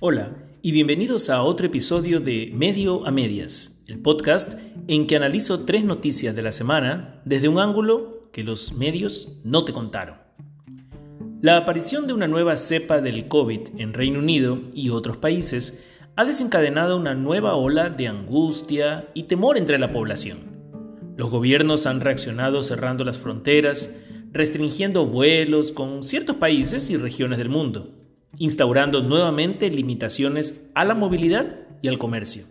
Hola y bienvenidos a otro episodio de Medio a Medias, el podcast en que analizo tres noticias de la semana desde un ángulo que los medios no te contaron. La aparición de una nueva cepa del COVID en Reino Unido y otros países ha desencadenado una nueva ola de angustia y temor entre la población. Los gobiernos han reaccionado cerrando las fronteras, restringiendo vuelos con ciertos países y regiones del mundo, instaurando nuevamente limitaciones a la movilidad y al comercio.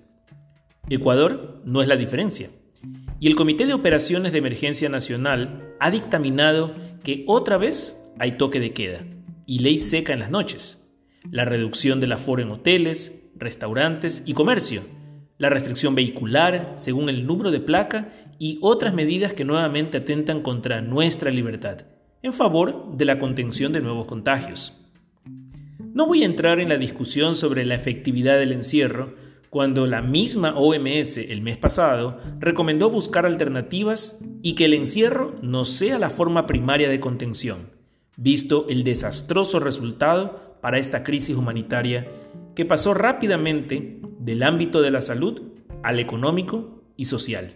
Ecuador no es la diferencia. Y el Comité de Operaciones de Emergencia Nacional ha dictaminado que otra vez hay toque de queda y ley seca en las noches, la reducción del aforo en hoteles, restaurantes y comercio, la restricción vehicular según el número de placa y otras medidas que nuevamente atentan contra nuestra libertad, en favor de la contención de nuevos contagios. No voy a entrar en la discusión sobre la efectividad del encierro, cuando la misma OMS el mes pasado recomendó buscar alternativas y que el encierro no sea la forma primaria de contención, visto el desastroso resultado para esta crisis humanitaria que pasó rápidamente del ámbito de la salud al económico y social.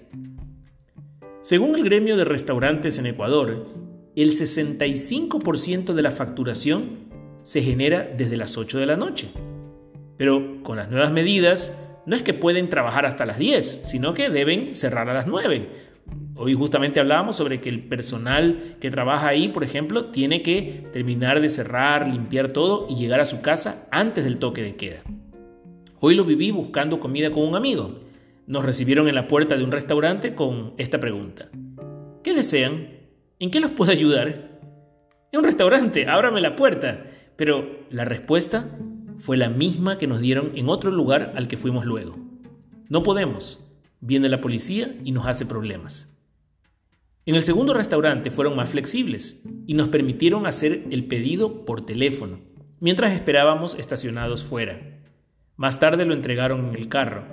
Según el gremio de restaurantes en Ecuador, el 65% de la facturación se genera desde las 8 de la noche. Pero con las nuevas medidas, no es que pueden trabajar hasta las 10, sino que deben cerrar a las 9. Hoy justamente hablábamos sobre que el personal que trabaja ahí, por ejemplo, tiene que terminar de cerrar, limpiar todo y llegar a su casa antes del toque de queda. Hoy lo viví buscando comida con un amigo. Nos recibieron en la puerta de un restaurante con esta pregunta. ¿Qué desean? ¿En qué los puedo ayudar? Es un restaurante, ábrame la puerta. Pero la respuesta fue la misma que nos dieron en otro lugar al que fuimos luego. No podemos. Viene la policía y nos hace problemas. En el segundo restaurante fueron más flexibles y nos permitieron hacer el pedido por teléfono, mientras esperábamos estacionados fuera. Más tarde lo entregaron en el carro.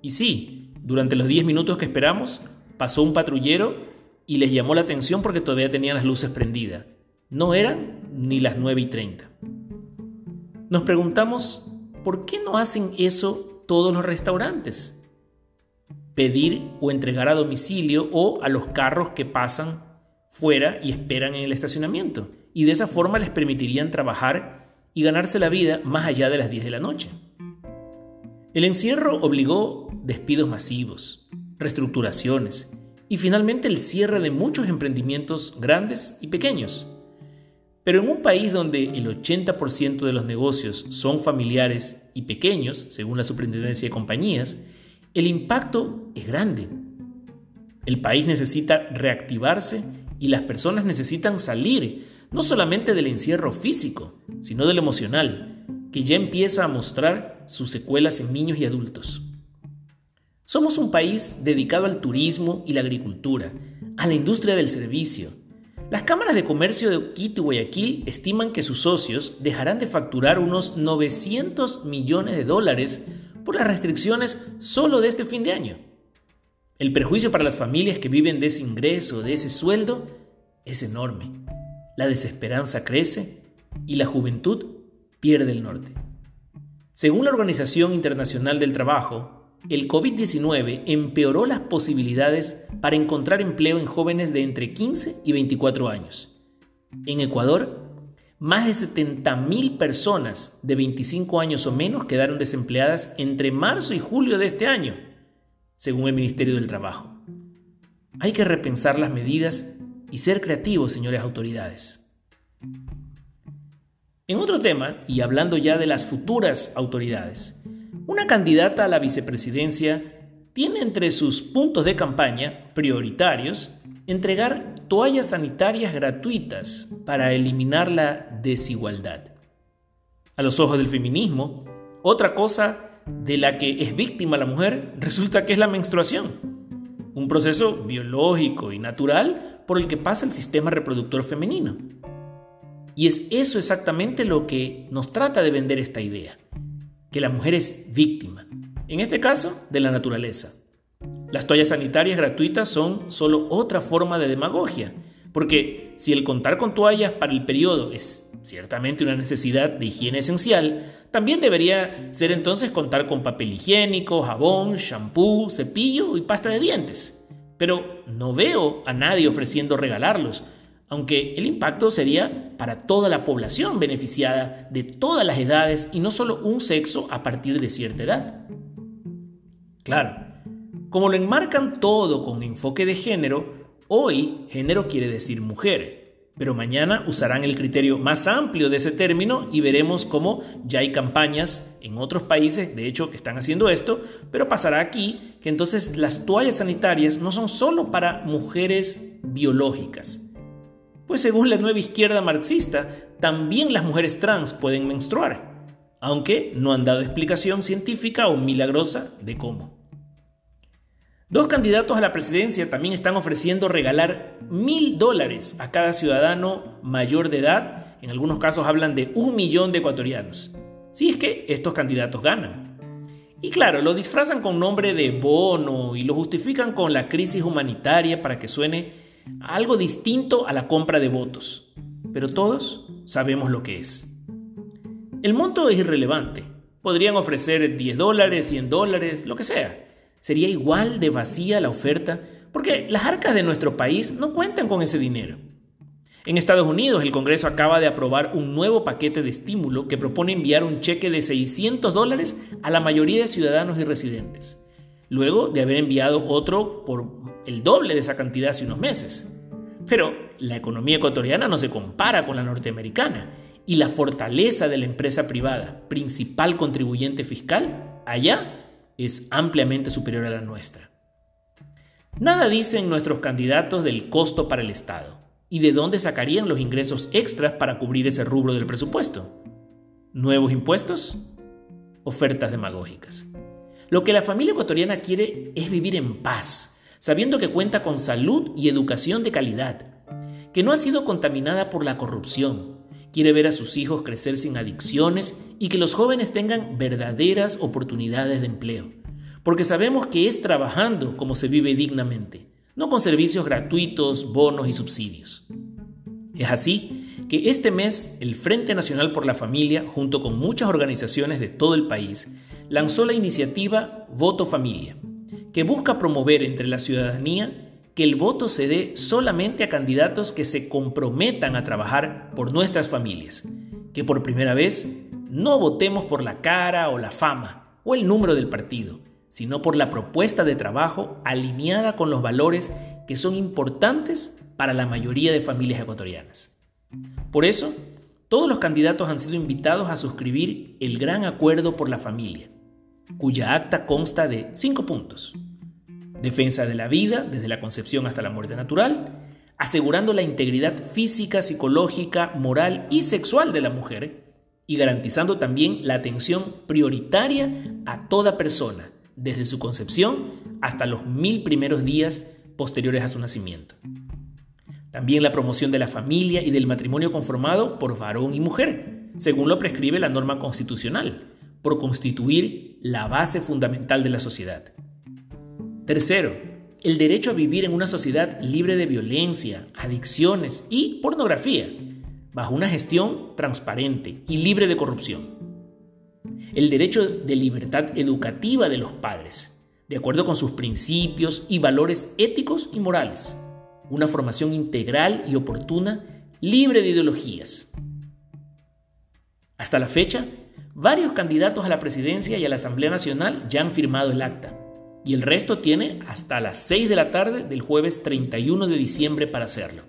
Y sí, durante los 10 minutos que esperamos, pasó un patrullero y les llamó la atención porque todavía tenían las luces prendidas. No eran ni las 9 y 30. Nos preguntamos, ¿por qué no hacen eso todos los restaurantes? Pedir o entregar a domicilio o a los carros que pasan fuera y esperan en el estacionamiento. Y de esa forma les permitirían trabajar y ganarse la vida más allá de las 10 de la noche. El encierro obligó despidos masivos, reestructuraciones y finalmente el cierre de muchos emprendimientos grandes y pequeños. Pero en un país donde el 80% de los negocios son familiares y pequeños, según la Superintendencia de Compañías, el impacto es grande. El país necesita reactivarse y las personas necesitan salir, no solamente del encierro físico, sino del emocional, que ya empieza a mostrar sus secuelas en niños y adultos. Somos un país dedicado al turismo y la agricultura, a la industria del servicio, las cámaras de comercio de Quito y Guayaquil estiman que sus socios dejarán de facturar unos 900 millones de dólares por las restricciones solo de este fin de año. El perjuicio para las familias que viven de ese ingreso, de ese sueldo, es enorme. La desesperanza crece y la juventud pierde el norte. Según la Organización Internacional del Trabajo, el COVID-19 empeoró las posibilidades para encontrar empleo en jóvenes de entre 15 y 24 años. En Ecuador, más de 70.000 personas de 25 años o menos quedaron desempleadas entre marzo y julio de este año, según el Ministerio del Trabajo. Hay que repensar las medidas y ser creativos, señores autoridades. En otro tema, y hablando ya de las futuras autoridades, una candidata a la vicepresidencia tiene entre sus puntos de campaña prioritarios entregar toallas sanitarias gratuitas para eliminar la desigualdad. A los ojos del feminismo, otra cosa de la que es víctima la mujer resulta que es la menstruación, un proceso biológico y natural por el que pasa el sistema reproductor femenino. Y es eso exactamente lo que nos trata de vender esta idea que la mujer es víctima, en este caso de la naturaleza. Las toallas sanitarias gratuitas son solo otra forma de demagogia, porque si el contar con toallas para el periodo es ciertamente una necesidad de higiene esencial, también debería ser entonces contar con papel higiénico, jabón, shampoo, cepillo y pasta de dientes. Pero no veo a nadie ofreciendo regalarlos, aunque el impacto sería para toda la población beneficiada de todas las edades y no solo un sexo a partir de cierta edad. Claro, como lo enmarcan todo con enfoque de género, hoy género quiere decir mujer pero mañana usarán el criterio más amplio de ese término y veremos cómo ya hay campañas en otros países, de hecho, que están haciendo esto, pero pasará aquí que entonces las toallas sanitarias no son solo para mujeres biológicas. Pues según la nueva izquierda marxista, también las mujeres trans pueden menstruar, aunque no han dado explicación científica o milagrosa de cómo. Dos candidatos a la presidencia también están ofreciendo regalar mil dólares a cada ciudadano mayor de edad. En algunos casos hablan de un millón de ecuatorianos. Si es que estos candidatos ganan. Y claro, lo disfrazan con nombre de bono y lo justifican con la crisis humanitaria para que suene algo distinto a la compra de votos. Pero todos sabemos lo que es. El monto es irrelevante. Podrían ofrecer 10 dólares, 100 dólares, lo que sea sería igual de vacía la oferta porque las arcas de nuestro país no cuentan con ese dinero. En Estados Unidos, el Congreso acaba de aprobar un nuevo paquete de estímulo que propone enviar un cheque de 600 dólares a la mayoría de ciudadanos y residentes, luego de haber enviado otro por el doble de esa cantidad hace unos meses. Pero la economía ecuatoriana no se compara con la norteamericana y la fortaleza de la empresa privada, principal contribuyente fiscal, allá es ampliamente superior a la nuestra. Nada dicen nuestros candidatos del costo para el Estado y de dónde sacarían los ingresos extras para cubrir ese rubro del presupuesto. ¿Nuevos impuestos? Ofertas demagógicas. Lo que la familia ecuatoriana quiere es vivir en paz, sabiendo que cuenta con salud y educación de calidad, que no ha sido contaminada por la corrupción, quiere ver a sus hijos crecer sin adicciones y que los jóvenes tengan verdaderas oportunidades de empleo. Porque sabemos que es trabajando como se vive dignamente, no con servicios gratuitos, bonos y subsidios. Es así que este mes el Frente Nacional por la Familia, junto con muchas organizaciones de todo el país, lanzó la iniciativa Voto Familia, que busca promover entre la ciudadanía que el voto se dé solamente a candidatos que se comprometan a trabajar por nuestras familias, que por primera vez no votemos por la cara o la fama o el número del partido, sino por la propuesta de trabajo alineada con los valores que son importantes para la mayoría de familias ecuatorianas. Por eso, todos los candidatos han sido invitados a suscribir el Gran Acuerdo por la Familia, cuya acta consta de cinco puntos defensa de la vida desde la concepción hasta la muerte natural, asegurando la integridad física, psicológica, moral y sexual de la mujer y garantizando también la atención prioritaria a toda persona, desde su concepción hasta los mil primeros días posteriores a su nacimiento. También la promoción de la familia y del matrimonio conformado por varón y mujer, según lo prescribe la norma constitucional, por constituir la base fundamental de la sociedad. Tercero, el derecho a vivir en una sociedad libre de violencia, adicciones y pornografía, bajo una gestión transparente y libre de corrupción. El derecho de libertad educativa de los padres, de acuerdo con sus principios y valores éticos y morales. Una formación integral y oportuna, libre de ideologías. Hasta la fecha, varios candidatos a la presidencia y a la Asamblea Nacional ya han firmado el acta y el resto tiene hasta las 6 de la tarde del jueves 31 de diciembre para hacerlo.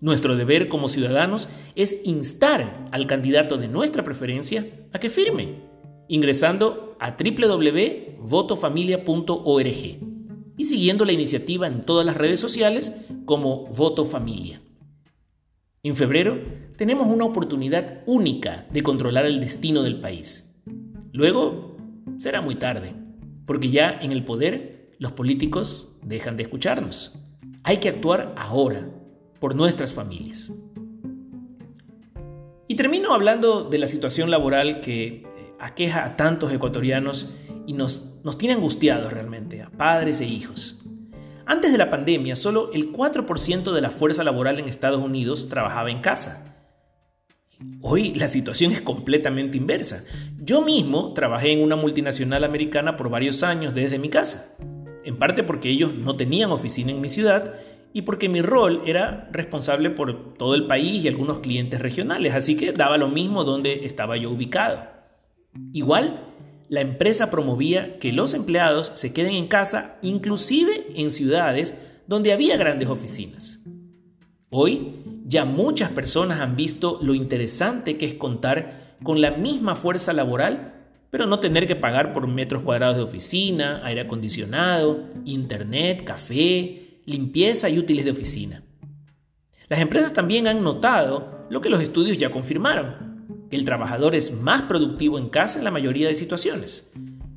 Nuestro deber como ciudadanos es instar al candidato de nuestra preferencia a que firme, ingresando a www.votofamilia.org y siguiendo la iniciativa en todas las redes sociales como Voto Familia. En febrero tenemos una oportunidad única de controlar el destino del país. Luego será muy tarde porque ya en el poder los políticos dejan de escucharnos. Hay que actuar ahora por nuestras familias. Y termino hablando de la situación laboral que eh, aqueja a tantos ecuatorianos y nos, nos tiene angustiados realmente, a padres e hijos. Antes de la pandemia, solo el 4% de la fuerza laboral en Estados Unidos trabajaba en casa. Hoy la situación es completamente inversa. Yo mismo trabajé en una multinacional americana por varios años desde mi casa, en parte porque ellos no tenían oficina en mi ciudad y porque mi rol era responsable por todo el país y algunos clientes regionales, así que daba lo mismo donde estaba yo ubicado. Igual, la empresa promovía que los empleados se queden en casa, inclusive en ciudades donde había grandes oficinas. Hoy, ya muchas personas han visto lo interesante que es contar con la misma fuerza laboral, pero no tener que pagar por metros cuadrados de oficina, aire acondicionado, internet, café, limpieza y útiles de oficina. Las empresas también han notado lo que los estudios ya confirmaron, que el trabajador es más productivo en casa en la mayoría de situaciones.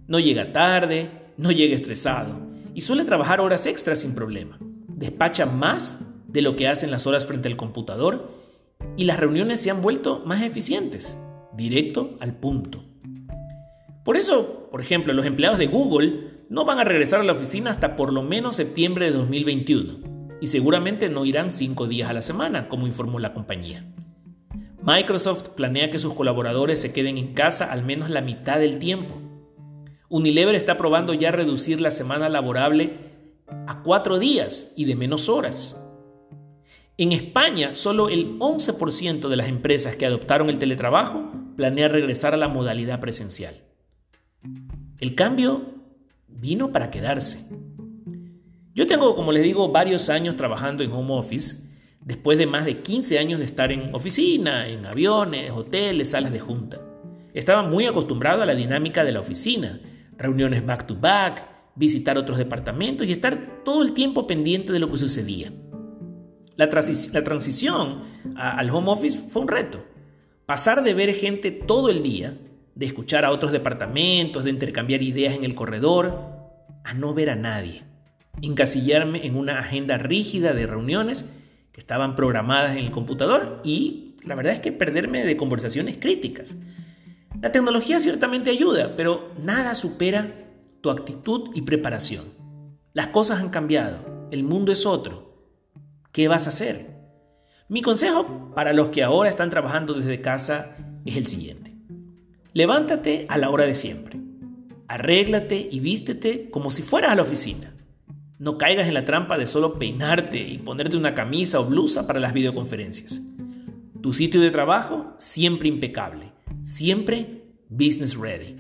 No llega tarde, no llega estresado y suele trabajar horas extras sin problema. Despacha más de lo que hace en las horas frente al computador y las reuniones se han vuelto más eficientes, directo al punto. Por eso, por ejemplo, los empleados de Google no van a regresar a la oficina hasta por lo menos septiembre de 2021 y seguramente no irán cinco días a la semana, como informó la compañía. Microsoft planea que sus colaboradores se queden en casa al menos la mitad del tiempo. Unilever está probando ya reducir la semana laborable a cuatro días y de menos horas. En España, solo el 11% de las empresas que adoptaron el teletrabajo planea regresar a la modalidad presencial. El cambio vino para quedarse. Yo tengo, como les digo, varios años trabajando en home office, después de más de 15 años de estar en oficina, en aviones, hoteles, salas de junta. Estaba muy acostumbrado a la dinámica de la oficina, reuniones back to back, visitar otros departamentos y estar todo el tiempo pendiente de lo que sucedía. La, transición al home office fue un reto. Pasar de ver gente todo el día de escuchar a otros departamentos, de intercambiar ideas en el corredor, a no ver a nadie, encasillarme en una agenda rígida de reuniones que estaban programadas en el computador y la verdad es que perderme de conversaciones críticas. La tecnología ciertamente ayuda, pero nada supera tu actitud y preparación. Las cosas han cambiado, el mundo es otro. ¿Qué vas a hacer? Mi consejo para los que ahora están trabajando desde casa es el siguiente. Levántate a la hora de siempre. Arréglate y vístete como si fueras a la oficina. No caigas en la trampa de solo peinarte y ponerte una camisa o blusa para las videoconferencias. Tu sitio de trabajo siempre impecable, siempre business ready.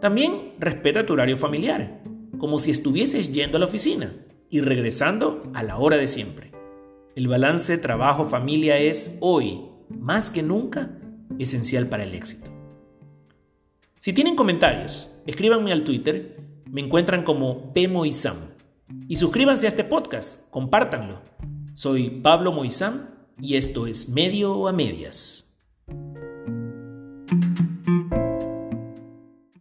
También respeta tu horario familiar, como si estuvieses yendo a la oficina y regresando a la hora de siempre. El balance trabajo-familia es hoy, más que nunca, esencial para el éxito. Si tienen comentarios, escríbanme al Twitter, me encuentran como P. Y suscríbanse a este podcast, compártanlo. Soy Pablo Moisam y esto es Medio a Medias.